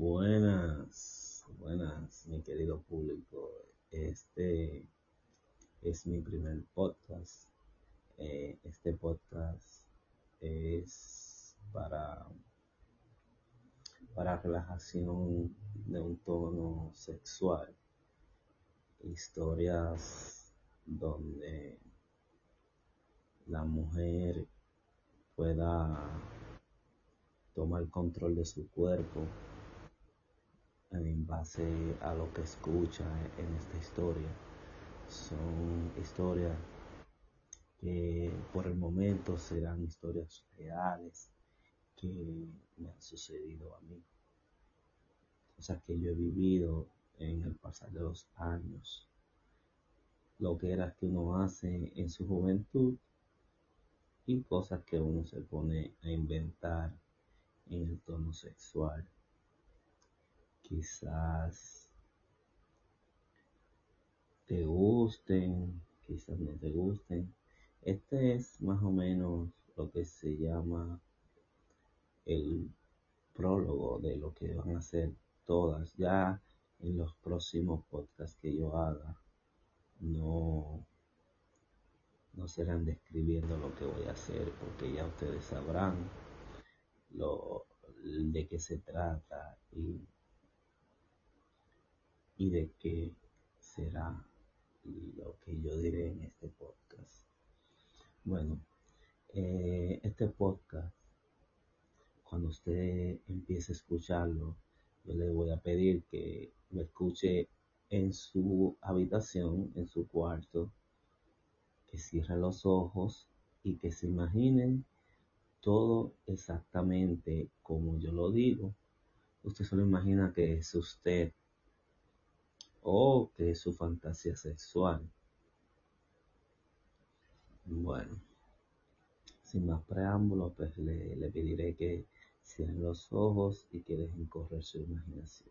Buenas, buenas, mi querido público. Este es mi primer podcast. Eh, este podcast es para, para relajación de un tono sexual. Historias donde la mujer pueda tomar control de su cuerpo en base a lo que escucha en esta historia. Son historias que por el momento serán historias reales que me han sucedido a mí. Cosas que yo he vivido en el pasar de los años. Lo que era que uno hace en su juventud y cosas que uno se pone a inventar en el tono sexual quizás te gusten, quizás no te gusten. Este es más o menos lo que se llama el prólogo de lo que van a ser todas. Ya en los próximos podcasts que yo haga, no, no serán describiendo lo que voy a hacer, porque ya ustedes sabrán lo, de qué se trata y y de qué será lo que yo diré en este podcast. Bueno, eh, este podcast, cuando usted empiece a escucharlo, yo le voy a pedir que lo escuche en su habitación, en su cuarto, que cierre los ojos y que se imagine todo exactamente como yo lo digo. Usted solo imagina que es usted o que es su fantasía sexual. Bueno, sin más preámbulos, pues le, le pediré que cierren los ojos y que dejen correr su imaginación.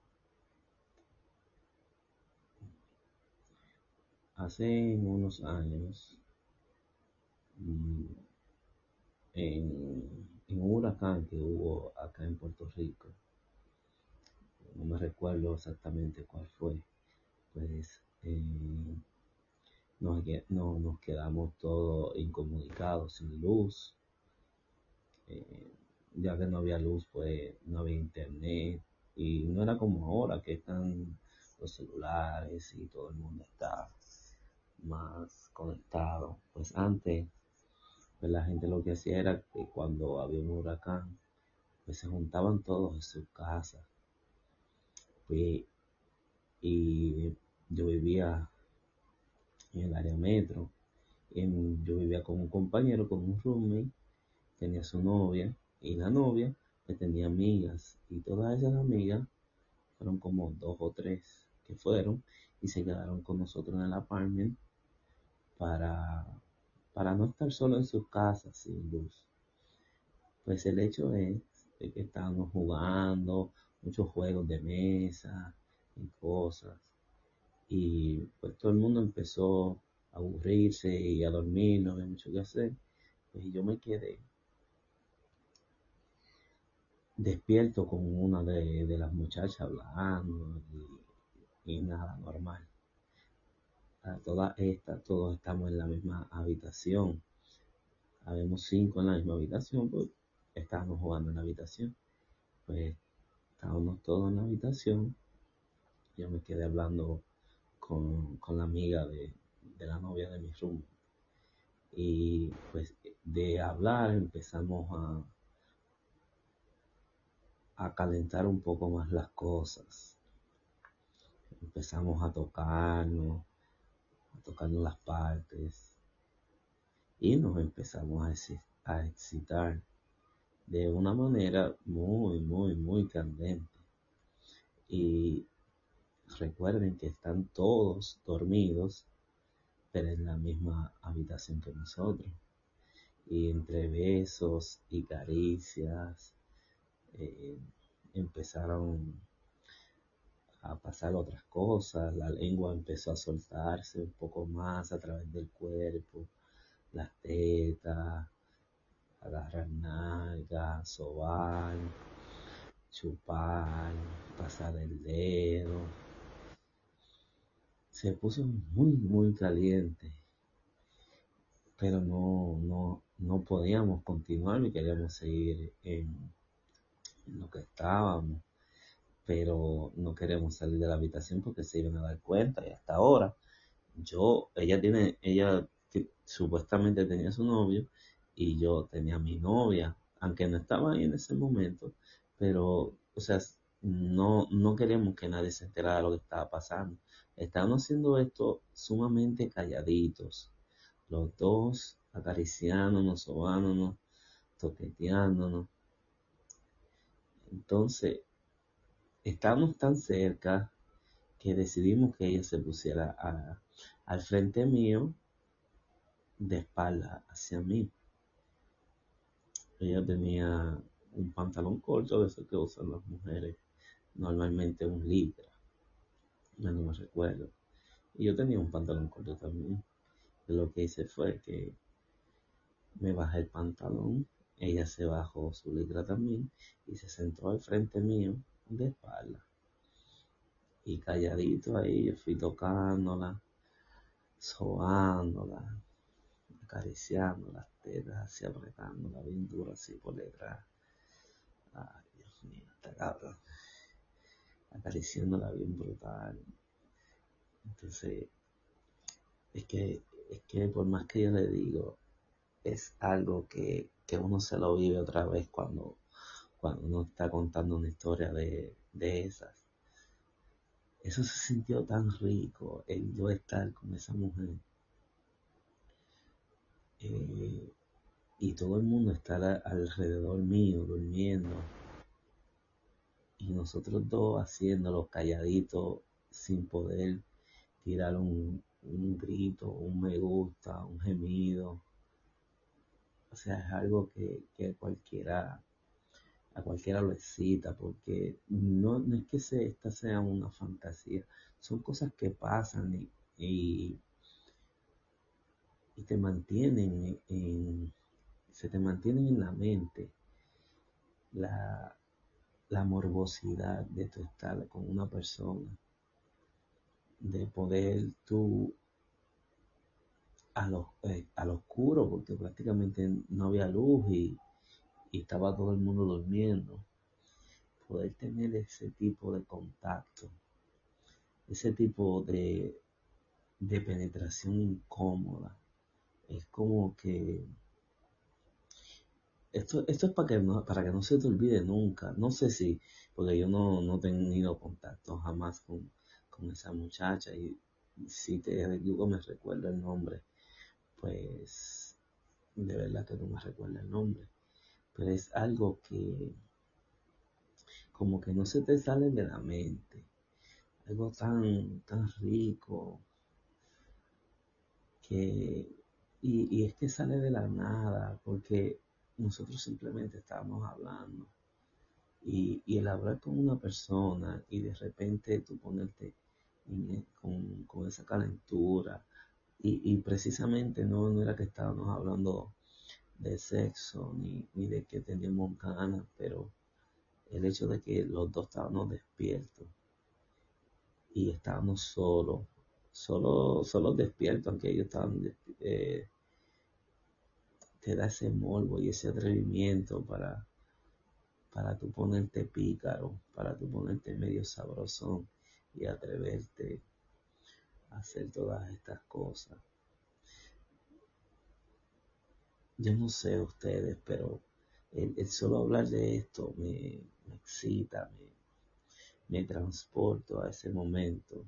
Hace unos años, mm, en, en un huracán que hubo acá en Puerto Rico, no me recuerdo exactamente cuál fue, pues eh, nos, no, nos quedamos todos incomunicados, sin luz. Eh, ya que no había luz, pues no había internet. Y no era como ahora que están los celulares y todo el mundo está más conectado. Pues antes, pues la gente lo que hacía era que cuando había un huracán, pues se juntaban todos en su casa. Pues y yo vivía en el área metro. yo vivía con un compañero, con un roommate, tenía su novia y la novia tenía amigas y todas esas amigas fueron como dos o tres que fueron y se quedaron con nosotros en el apartment para, para no estar solo en sus casas sin luz. Pues el hecho es que estábamos jugando muchos juegos de mesa, cosas. Y pues todo el mundo empezó a aburrirse y a dormir, no había mucho que hacer. Pues yo me quedé despierto con una de, las muchachas hablando y, nada, normal. A todas estas, todos estamos en la misma habitación. Habemos cinco en la misma habitación, pues estábamos jugando en la habitación. Pues estábamos todos en la habitación yo me quedé hablando con, la amiga de, la novia de mi room. Y pues de hablar empezamos a, a calentar un poco más las cosas. Empezamos a tocarnos, a tocarnos las partes y nos empezamos a, a excitar de una manera muy, muy, muy candente. Y recuerden que están todos dormidos, pero en la misma habitación que nosotros. Y entre besos y caricias eh, empezaron a pasar otras cosas, la lengua empezó a soltarse un poco más a través del cuerpo, las tetas, agarrar nalgas, sobar, chupar, pasar el dedo. Se puso muy, muy caliente, pero no, no, no podíamos continuar y queríamos seguir en, lo que estábamos, pero no queremos salir de la habitación porque se iban a dar cuenta y hasta ahora yo, ella tiene, ella supuestamente tenía su novio y yo tenía mi novia, aunque no estaba ahí en ese momento, pero, o sea, no, no queremos que nadie se enterara de lo que estaba pasando. Estábamos haciendo esto sumamente calladitos, los dos acariciándonos, sobándonos, toqueteándonos. Entonces, estábamos tan cerca que decidimos que ella se pusiera al frente mío de espalda hacia mí. Ella tenía un pantalón corto de eso que usan las mujeres, normalmente un libra, no me recuerdo. Y yo tenía un pantalón corto también. Y lo que hice fue que me bajé el pantalón, ella se bajó su libra también y se sentó al frente mío de espalda. Y calladito ahí, yo fui tocándola, sobándola, acariciando las tetas, así apretándola bien duro así por detrás. Ay, Dios mío, está cabrón. Acariciándola bien brutal. Entonces, es que, es que por más que yo le digo, es algo que, que uno se lo vive otra vez cuando, cuando uno está contando una historia de, de esas. Eso se sintió tan rico, el yo estar con esa mujer. Eh, y todo el mundo estar alrededor mío, durmiendo. Y nosotros dos haciéndolo calladitos, sin poder tirar un, un grito, un me gusta, un gemido. O sea, es algo que, que cualquiera a cualquiera lo excita, porque no, no es que esta sea una fantasía, son cosas que pasan y, y, te mantienen en, se te mantienen en la mente la, la morbosidad de tu estar con una persona, de poder tú a lo, eh, al oscuro, porque prácticamente no había luz y y estaba todo el mundo durmiendo, poder tener ese tipo de contacto, ese tipo de, de penetración incómoda. Es como que esto, esto es para que, no, para que no se te olvide nunca. No sé si, porque yo no, no he tenido contacto jamás con, con esa muchacha y si te digo me recuerda el nombre, pues de verdad que no me recuerda el nombre pero es algo que como que no se te sale de la mente. Algo tan, tan rico que, y, es que sale de la nada, porque nosotros simplemente estábamos hablando. Y, el hablar con una persona y de repente tú ponerte e, con, esa calentura, y, y precisamente no, no era que estábamos hablando de sexo ni, ni de que teníamos ganas, pero el hecho de que los dos estábamos despiertos y estábamos solos, solo, solo despiertos, aunque ellos estaban eh, te da ese morbo y ese atrevimiento para, para tú ponerte pícaro, para tú ponerte medio sabrosón y atreverte a hacer todas estas cosas. Yo no sé ustedes, pero el, solo hablar de esto me, excita, me, transporto a ese momento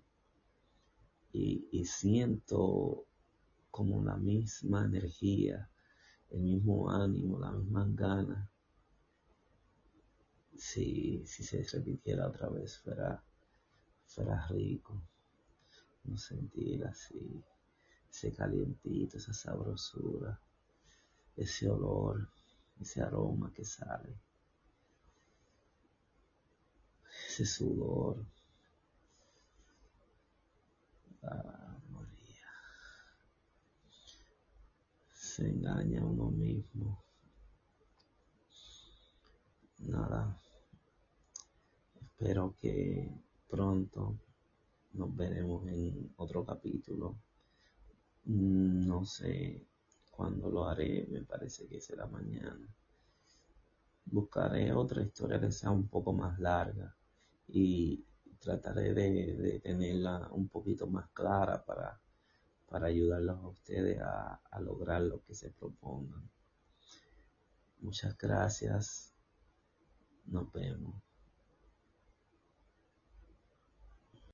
y, siento como la misma energía, el mismo ánimo, la misma ganas. Si, si se repitiera otra vez, fuera, fuera rico. No sentir así, ese calientito, esa sabrosura ese olor, ese aroma que sale, ese sudor. Ah, Se engaña a uno mismo. Nada. espero que pronto nos veremos en otro capítulo. No sé cuándo lo haré, me parece que será mañana. Buscaré otra historia que sea un poco más larga y trataré de, tenerla un poquito más clara para, para ayudarlos a ustedes a, lograr lo que se propongan. Muchas gracias. Nos vemos.